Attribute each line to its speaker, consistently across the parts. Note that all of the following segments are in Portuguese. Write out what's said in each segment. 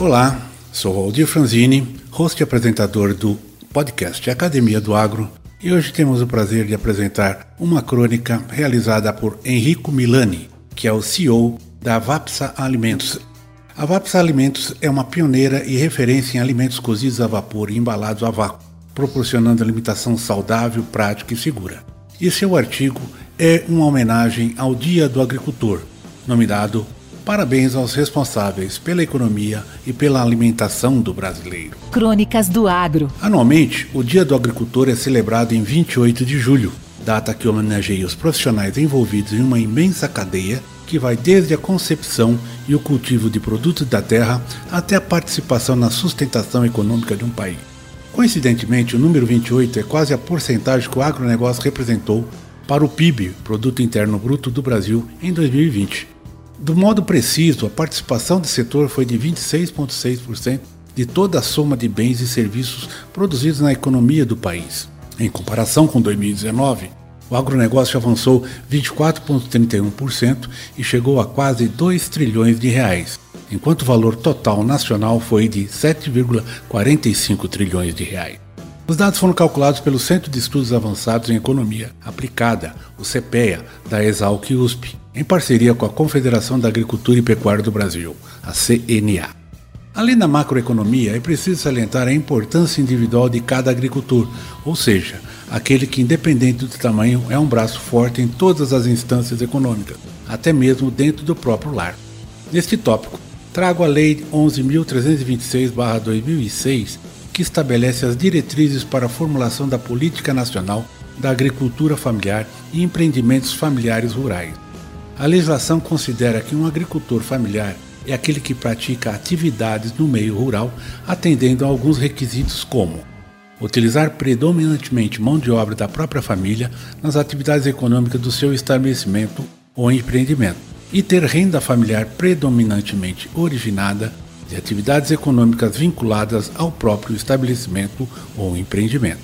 Speaker 1: Olá, sou Waldir Franzini, host e apresentador do podcast Academia do Agro, e hoje temos o prazer de apresentar uma crônica realizada por Henrico Milani, que é o CEO da Vapsa Alimentos. A Vapsa Alimentos é uma pioneira e referência em alimentos cozidos a vapor e embalados a vácuo, proporcionando alimentação saudável, prática e segura. E seu artigo é uma homenagem ao Dia do Agricultor, nominado Parabéns aos responsáveis pela economia e pela alimentação do brasileiro.
Speaker 2: Crônicas do Agro.
Speaker 1: Anualmente, o Dia do Agricultor é celebrado em 28 de julho, data que homenageia os profissionais envolvidos em uma imensa cadeia que vai desde a concepção e o cultivo de produtos da terra até a participação na sustentação econômica de um país. Coincidentemente, o número 28 é quase a porcentagem que o agronegócio representou para o PIB, Produto Interno Bruto do Brasil, em 2020. Do modo preciso, a participação do setor foi de 26,6% de toda a soma de bens e serviços produzidos na economia do país. Em comparação com 2019, o agronegócio avançou 24,31% e chegou a quase 2 trilhões de reais, enquanto o valor total nacional foi de 7,45 trilhões de reais. Os dados foram calculados pelo Centro de Estudos Avançados em Economia Aplicada, o CPEA, da Exalc USP, em parceria com a Confederação da Agricultura e Pecuária do Brasil, a CNA. Além da macroeconomia, é preciso salientar a importância individual de cada agricultor, ou seja, aquele que, independente do tamanho, é um braço forte em todas as instâncias econômicas, até mesmo dentro do próprio lar. Neste tópico, trago a Lei 11.326-2006, que estabelece as diretrizes para a formulação da Política Nacional da Agricultura Familiar e Empreendimentos Familiares Rurais. A legislação considera que um agricultor familiar é aquele que pratica atividades no meio rural, atendendo a alguns requisitos como utilizar predominantemente mão de obra da própria família nas atividades econômicas do seu estabelecimento ou empreendimento, e ter renda familiar predominantemente originada de atividades econômicas vinculadas ao próprio estabelecimento ou empreendimento.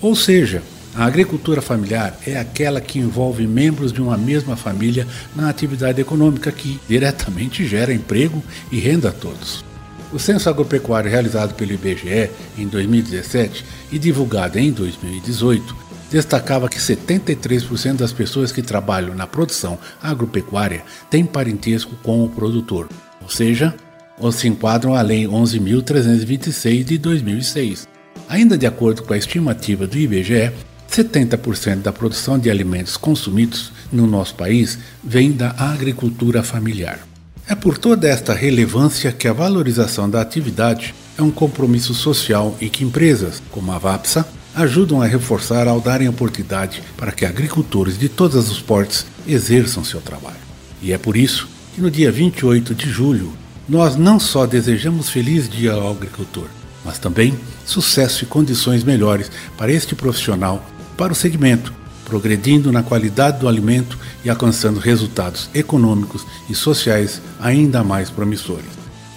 Speaker 1: Ou seja, a agricultura familiar é aquela que envolve membros de uma mesma família na atividade econômica que diretamente gera emprego e renda a todos. O censo agropecuário realizado pelo IBGE em 2017 e divulgado em 2018 destacava que 73% das pessoas que trabalham na produção agropecuária têm parentesco com o produtor, ou seja, ou se enquadram à Lei 11.326 de 2006. Ainda de acordo com a estimativa do IBGE, 70% da produção de alimentos consumidos no nosso país vem da agricultura familiar. É por toda esta relevância que a valorização da atividade é um compromisso social e que empresas, como a VAPSA, ajudam a reforçar ao darem oportunidade para que agricultores de todos os portes exerçam seu trabalho. E é por isso que no dia 28 de julho nós não só desejamos feliz dia ao agricultor, mas também sucesso e condições melhores para este profissional, para o segmento, progredindo na qualidade do alimento e alcançando resultados econômicos e sociais ainda mais promissores.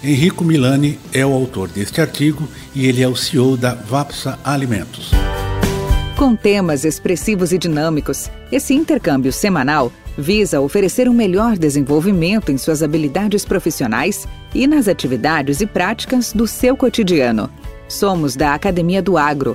Speaker 1: Henrico Milani é o autor deste artigo e ele é o CEO da Vapsa Alimentos.
Speaker 2: Com temas expressivos e dinâmicos, esse intercâmbio semanal visa oferecer um melhor desenvolvimento em suas habilidades profissionais e nas atividades e práticas do seu cotidiano. Somos da Academia do Agro,